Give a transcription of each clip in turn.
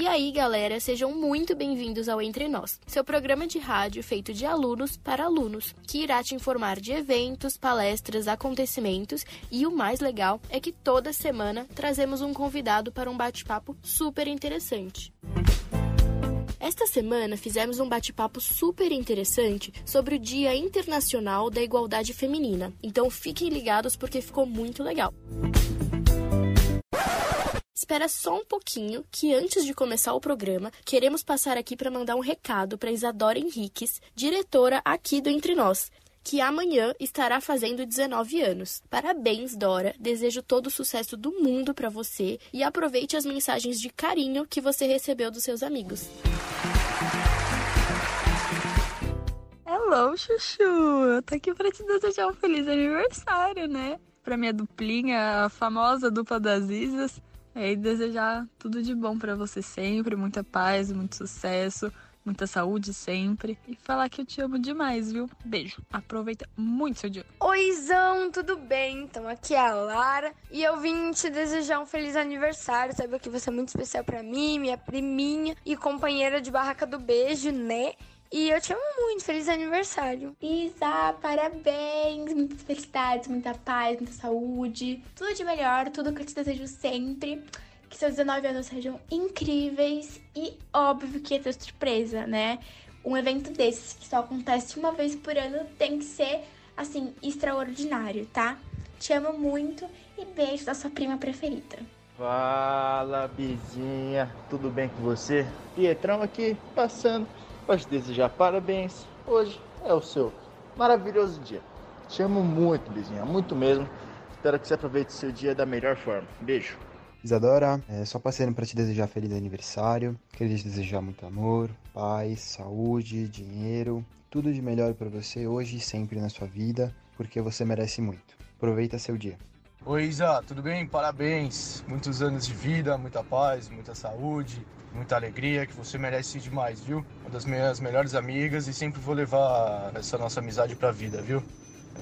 E aí, galera, sejam muito bem-vindos ao Entre Nós, seu programa de rádio feito de alunos para alunos, que irá te informar de eventos, palestras, acontecimentos e o mais legal é que toda semana trazemos um convidado para um bate-papo super interessante. Esta semana fizemos um bate-papo super interessante sobre o Dia Internacional da Igualdade Feminina, então fiquem ligados porque ficou muito legal. Espera só um pouquinho, que antes de começar o programa, queremos passar aqui para mandar um recado para Isadora Henriques, diretora aqui do Entre Nós, que amanhã estará fazendo 19 anos. Parabéns, Dora. Desejo todo o sucesso do mundo para você e aproveite as mensagens de carinho que você recebeu dos seus amigos. Hello, Chuchu! Eu tô aqui pra te desejar um feliz aniversário, né? Pra minha duplinha, a famosa dupla das Isas. E desejar tudo de bom para você sempre, muita paz, muito sucesso, muita saúde sempre. E falar que eu te amo demais, viu? Beijo. Aproveita muito seu dia. Oizão, tudo bem? Então aqui é a Lara e eu vim te desejar um feliz aniversário. Saiba que você é muito especial para mim, minha priminha e companheira de barraca do beijo, né? E eu te amo muito, feliz aniversário. Isa, parabéns, muitas felicidades, muita paz, muita saúde, tudo de melhor, tudo que eu te desejo sempre. Que seus 19 anos sejam incríveis e óbvio que é ter surpresa, né? Um evento desses que só acontece uma vez por ano tem que ser, assim, extraordinário, tá? Te amo muito e beijo da sua prima preferida. Fala, Bizinha, tudo bem com você? Pietrão aqui, passando para te desejar parabéns. Hoje é o seu maravilhoso dia. Te amo muito, Bizinha, muito mesmo. Espero que você aproveite seu dia da melhor forma. Beijo. Isadora, é, só passando para te desejar feliz aniversário. Queria te desejar muito amor, paz, saúde, dinheiro, tudo de melhor para você hoje e sempre na sua vida, porque você merece muito. Aproveita seu dia. Oi Isa, tudo bem? Parabéns. Muitos anos de vida, muita paz, muita saúde, muita alegria, que você merece demais, viu? Uma das minhas melhores amigas e sempre vou levar essa nossa amizade pra vida, viu?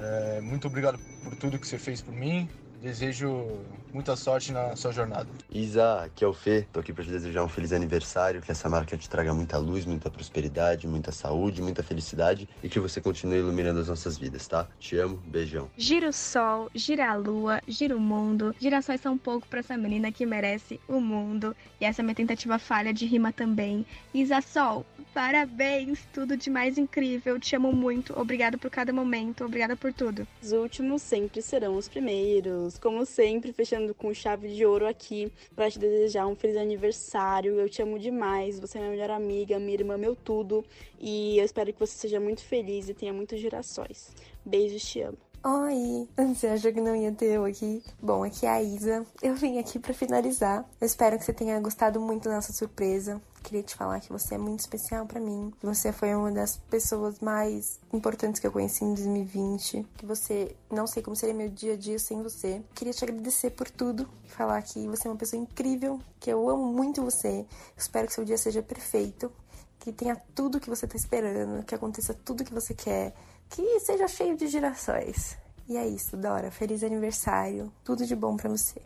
É, muito obrigado por tudo que você fez por mim. Desejo muita sorte na sua jornada. Isa, aqui é o Fê. Tô aqui para te desejar um feliz aniversário, que essa marca te traga muita luz, muita prosperidade, muita saúde, muita felicidade e que você continue iluminando as nossas vidas, tá? Te amo, beijão. Gira o sol, gira a lua, gira o mundo. Girassóis são pouco para essa menina que merece o mundo. E essa é minha tentativa falha de rima também. Isa Sol, parabéns, tudo de mais incrível. Te amo muito. Obrigada por cada momento, obrigada por tudo. Os últimos sempre serão os primeiros. Como sempre, fechando com chave de ouro aqui para te desejar um feliz aniversário. Eu te amo demais. Você é minha melhor amiga, minha irmã, meu tudo. E eu espero que você seja muito feliz e tenha muitos girassóis. Beijos, te amo. Oi! Você achou que não ia ter eu aqui? Bom, aqui é a Isa. Eu vim aqui para finalizar. Eu espero que você tenha gostado muito dessa surpresa. Queria te falar que você é muito especial para mim. Você foi uma das pessoas mais importantes que eu conheci em 2020. Que você, não sei como seria meu dia a dia sem você. Queria te agradecer por tudo falar que você é uma pessoa incrível, que eu amo muito você. Espero que seu dia seja perfeito, que tenha tudo que você tá esperando, que aconteça tudo que você quer que seja cheio de girassóis. E é isso, Dora. Feliz aniversário. Tudo de bom para você.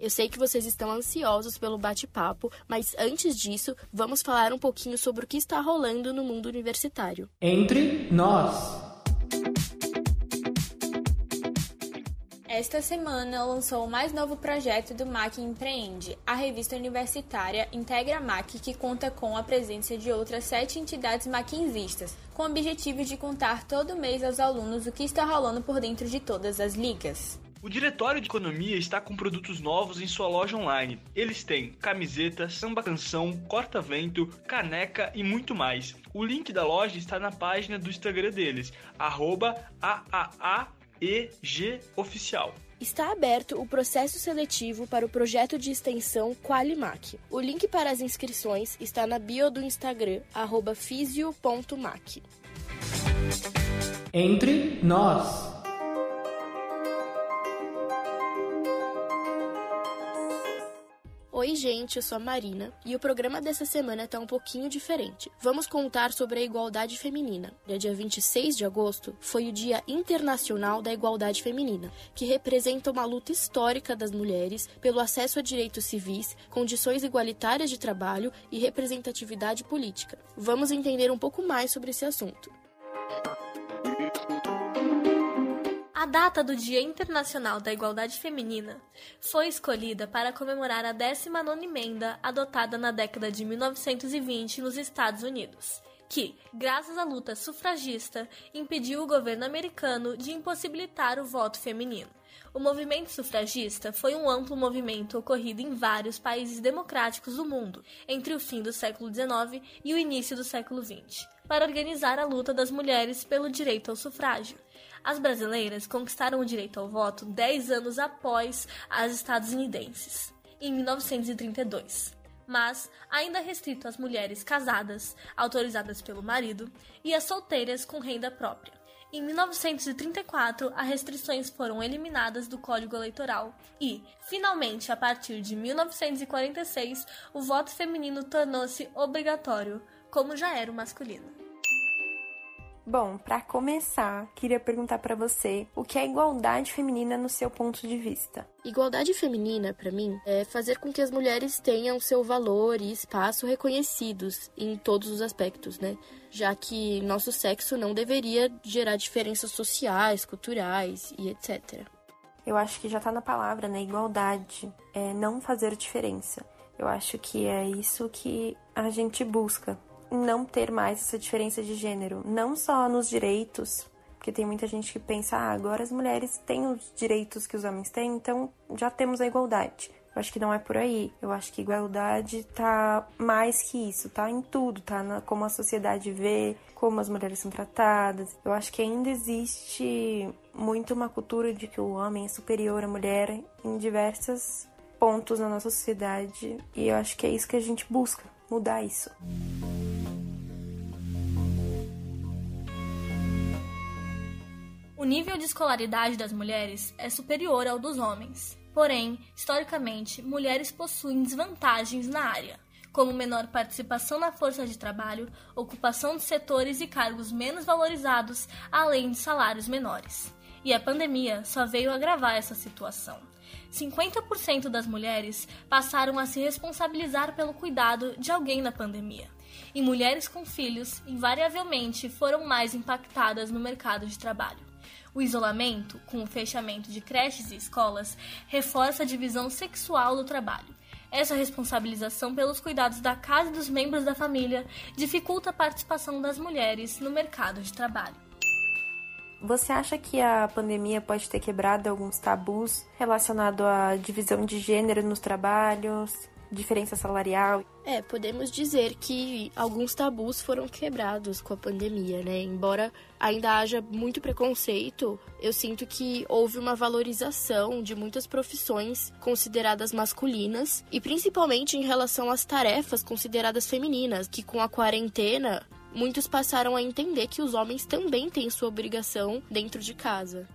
Eu sei que vocês estão ansiosos pelo bate-papo, mas antes disso, vamos falar um pouquinho sobre o que está rolando no mundo universitário. Entre nós. Esta semana lançou o mais novo projeto do MAC Empreende. A revista universitária integra MAC, que conta com a presença de outras sete entidades maquinzistas, com o objetivo de contar todo mês aos alunos o que está rolando por dentro de todas as ligas. O Diretório de Economia está com produtos novos em sua loja online. Eles têm camiseta, samba canção, corta-vento, caneca e muito mais. O link da loja está na página do Instagram deles, AAAEGOficial. Está aberto o processo seletivo para o projeto de extensão Qualimac. O link para as inscrições está na bio do Instagram, fisio.mac. Entre nós. Oi, gente, eu sou a Marina e o programa dessa semana tá um pouquinho diferente. Vamos contar sobre a igualdade feminina. Dia 26 de agosto foi o Dia Internacional da Igualdade Feminina, que representa uma luta histórica das mulheres pelo acesso a direitos civis, condições igualitárias de trabalho e representatividade política. Vamos entender um pouco mais sobre esse assunto. A data do Dia Internacional da Igualdade Feminina foi escolhida para comemorar a 19ª emenda adotada na década de 1920 nos Estados Unidos, que, graças à luta sufragista, impediu o governo americano de impossibilitar o voto feminino. O movimento sufragista foi um amplo movimento ocorrido em vários países democráticos do mundo entre o fim do século XIX e o início do século XX, para organizar a luta das mulheres pelo direito ao sufrágio. As brasileiras conquistaram o direito ao voto 10 anos após as estadunidenses, em 1932, mas ainda restrito às mulheres casadas, autorizadas pelo marido, e às solteiras com renda própria. Em 1934, as restrições foram eliminadas do Código Eleitoral e, finalmente, a partir de 1946, o voto feminino tornou-se obrigatório, como já era o masculino. Bom, para começar, queria perguntar para você o que é igualdade feminina no seu ponto de vista. Igualdade feminina, para mim, é fazer com que as mulheres tenham seu valor e espaço reconhecidos em todos os aspectos, né? Já que nosso sexo não deveria gerar diferenças sociais, culturais e etc. Eu acho que já tá na palavra, né? Igualdade, é não fazer diferença. Eu acho que é isso que a gente busca não ter mais essa diferença de gênero, não só nos direitos, porque tem muita gente que pensa, ah, agora as mulheres têm os direitos que os homens têm, então já temos a igualdade. Eu acho que não é por aí. Eu acho que igualdade tá mais que isso, tá em tudo, tá na, como a sociedade vê, como as mulheres são tratadas. Eu acho que ainda existe muito uma cultura de que o homem é superior à mulher em diversos pontos na nossa sociedade, e eu acho que é isso que a gente busca, mudar isso. O nível de escolaridade das mulheres é superior ao dos homens. Porém, historicamente, mulheres possuem desvantagens na área, como menor participação na força de trabalho, ocupação de setores e cargos menos valorizados, além de salários menores. E a pandemia só veio agravar essa situação. 50% das mulheres passaram a se responsabilizar pelo cuidado de alguém na pandemia. E mulheres com filhos, invariavelmente, foram mais impactadas no mercado de trabalho. O isolamento, com o fechamento de creches e escolas, reforça a divisão sexual do trabalho. Essa responsabilização pelos cuidados da casa e dos membros da família dificulta a participação das mulheres no mercado de trabalho. Você acha que a pandemia pode ter quebrado alguns tabus relacionados à divisão de gênero nos trabalhos, diferença salarial? É, podemos dizer que alguns tabus foram quebrados com a pandemia, né? Embora ainda haja muito preconceito, eu sinto que houve uma valorização de muitas profissões consideradas masculinas e principalmente em relação às tarefas consideradas femininas, que com a quarentena muitos passaram a entender que os homens também têm sua obrigação dentro de casa.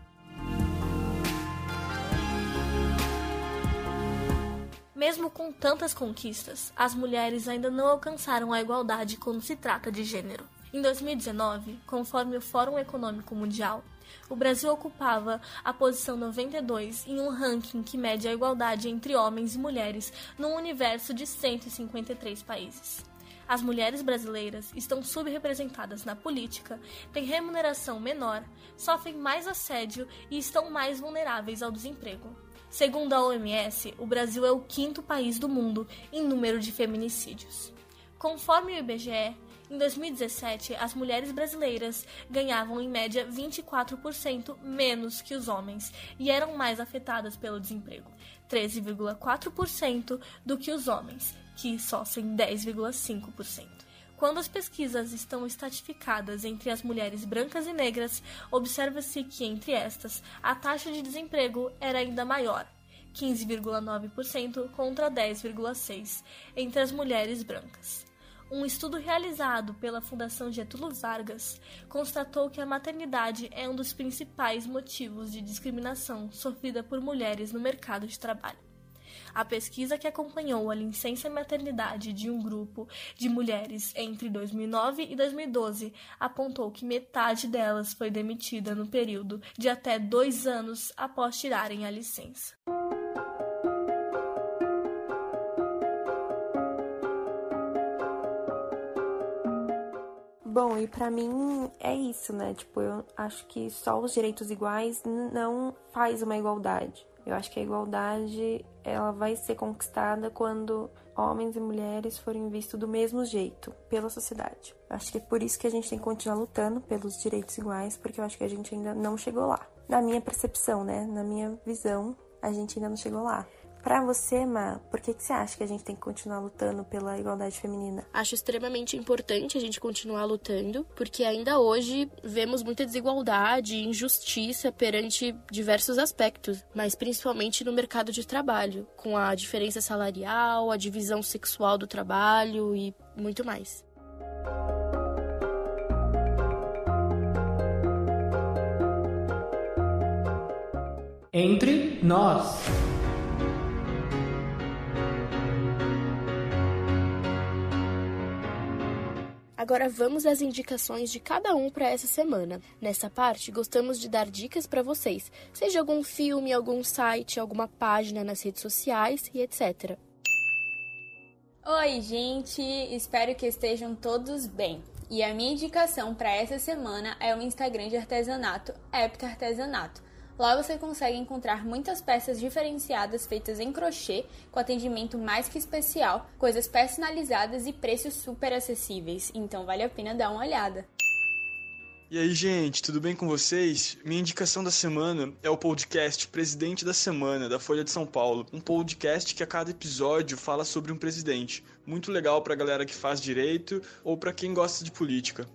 Mesmo com tantas conquistas, as mulheres ainda não alcançaram a igualdade quando se trata de gênero. Em 2019, conforme o Fórum Econômico Mundial, o Brasil ocupava a posição 92 em um ranking que mede a igualdade entre homens e mulheres num universo de 153 países. As mulheres brasileiras estão subrepresentadas na política, têm remuneração menor, sofrem mais assédio e estão mais vulneráveis ao desemprego. Segundo a OMS, o Brasil é o quinto país do mundo em número de feminicídios. Conforme o IBGE, Em 2017, as mulheres brasileiras ganhavam em média 24% menos que os homens e eram mais afetadas pelo desemprego, 13,4% do que os homens, que sofrem 10,5%. Quando as pesquisas estão estratificadas entre as mulheres brancas e negras, observa-se que entre estas a taxa de desemprego era ainda maior, 15,9% contra 10,6% entre as mulheres brancas. Um estudo realizado pela Fundação Getúlio Vargas constatou que a maternidade é um dos principais motivos de discriminação sofrida por mulheres no mercado de trabalho. A pesquisa que acompanhou a licença maternidade de um grupo de mulheres entre 2009 e 2012 apontou que metade delas foi demitida no período de até dois anos após tirarem a licença. Bom, e para mim é isso, né? Tipo, eu acho que só os direitos iguais não faz uma igualdade. Eu acho que a igualdade ela vai ser conquistada quando homens e mulheres forem vistos do mesmo jeito pela sociedade. Eu acho que é por isso que a gente tem que continuar lutando pelos direitos iguais, porque eu acho que a gente ainda não chegou lá. Na minha percepção, né? Na minha visão, a gente ainda não chegou lá. Para você, Ma, por que, que você acha que a gente tem que continuar lutando pela igualdade feminina? Acho extremamente importante a gente continuar lutando, porque ainda hoje vemos muita desigualdade e injustiça perante diversos aspectos, mas principalmente no mercado de trabalho, com a diferença salarial, a divisão sexual do trabalho e muito mais. Entre nós. Agora vamos às indicações de cada um para essa semana. Nessa parte, gostamos de dar dicas para vocês, seja algum filme, algum site, alguma página nas redes sociais e etc. Oi, gente! Espero que estejam todos bem. E a minha indicação para essa semana é o Instagram de artesanato Epta Artesanato. Lá você consegue encontrar muitas peças diferenciadas feitas em crochê, com atendimento mais que especial, coisas personalizadas e preços super acessíveis, então vale a pena dar uma olhada. E aí, gente, tudo bem com vocês? Minha indicação da semana é o podcast Presidente da Semana, da Folha de São Paulo. Um podcast que a cada episódio fala sobre um presidente. Muito legal pra galera que faz direito ou pra quem gosta de política.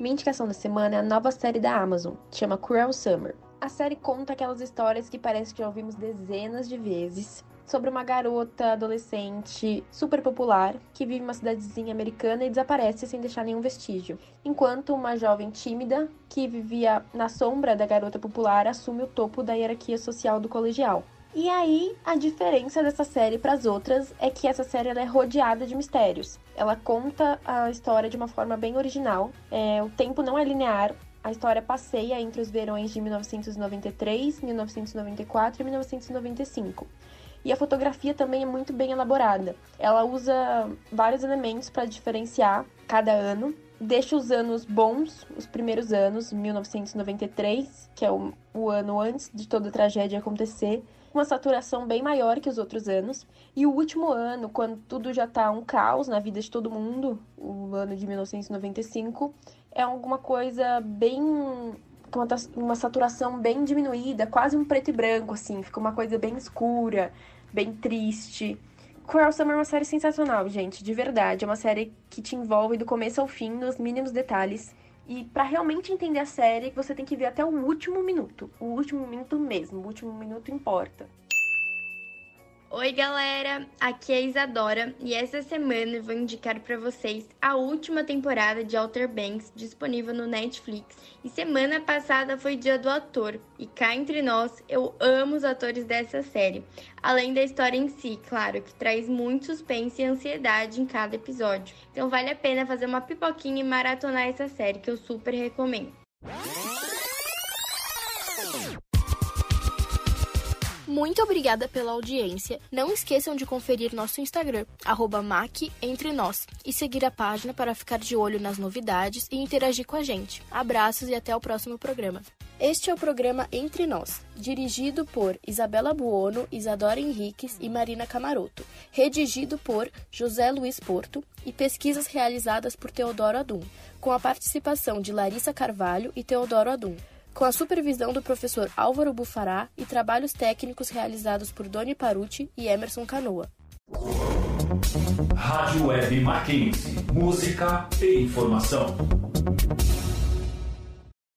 Minha indicação da semana é a nova série da Amazon, que chama Cruel Summer. A série conta aquelas histórias que parece que já ouvimos dezenas de vezes sobre uma garota adolescente super popular que vive uma cidadezinha americana e desaparece sem deixar nenhum vestígio, enquanto uma jovem tímida que vivia na sombra da garota popular assume o topo da hierarquia social do colegial. E aí, a diferença dessa série para as outras é que essa série é rodeada de mistérios. Ela conta a história de uma forma bem original. É, o tempo não é linear, a história passeia entre os verões de 1993, 1994 e 1995. E a fotografia também é muito bem elaborada. Ela usa vários elementos para diferenciar cada ano. Deixa os anos bons, os primeiros anos, 1993, que é o, o ano antes de toda a tragédia acontecer, uma saturação bem maior que os outros anos. E o último ano, quando tudo já tá um caos na vida de todo mundo, o ano de 1995, é alguma coisa bem uma, uma saturação bem diminuída, quase um preto e branco, assim. Fica uma coisa bem escura, bem triste. Cruel Summer é uma série sensacional, gente, de verdade. É uma série que te envolve do começo ao fim, nos mínimos detalhes. E para realmente entender a série, você tem que ver até o último minuto. O último minuto mesmo, o último minuto importa. Oi, galera! Aqui é a Isadora e essa semana eu vou indicar para vocês a última temporada de Outer Banks disponível no Netflix. E semana passada foi Dia do Ator, e cá entre nós, eu amo os atores dessa série. Além da história em si, claro, que traz muito suspense e ansiedade em cada episódio. Então vale a pena fazer uma pipoquinha e maratonar essa série que eu super recomendo. Muito obrigada pela audiência. Não esqueçam de conferir nosso Instagram, @mac_entre_nós e seguir a página para ficar de olho nas novidades e interagir com a gente. Abraços e até o próximo programa. Este é o programa Entre Nós, dirigido por Isabela Buono, Isadora Henriques e Marina Camaroto, redigido por José Luiz Porto e pesquisas realizadas por Teodoro Adum, com a participação de Larissa Carvalho e Teodoro Adum, com a supervisão do professor Álvaro Bufará e trabalhos técnicos realizados por Doni Paruti e Emerson Canoa. Rádio Web Mackenzie. Música e informação.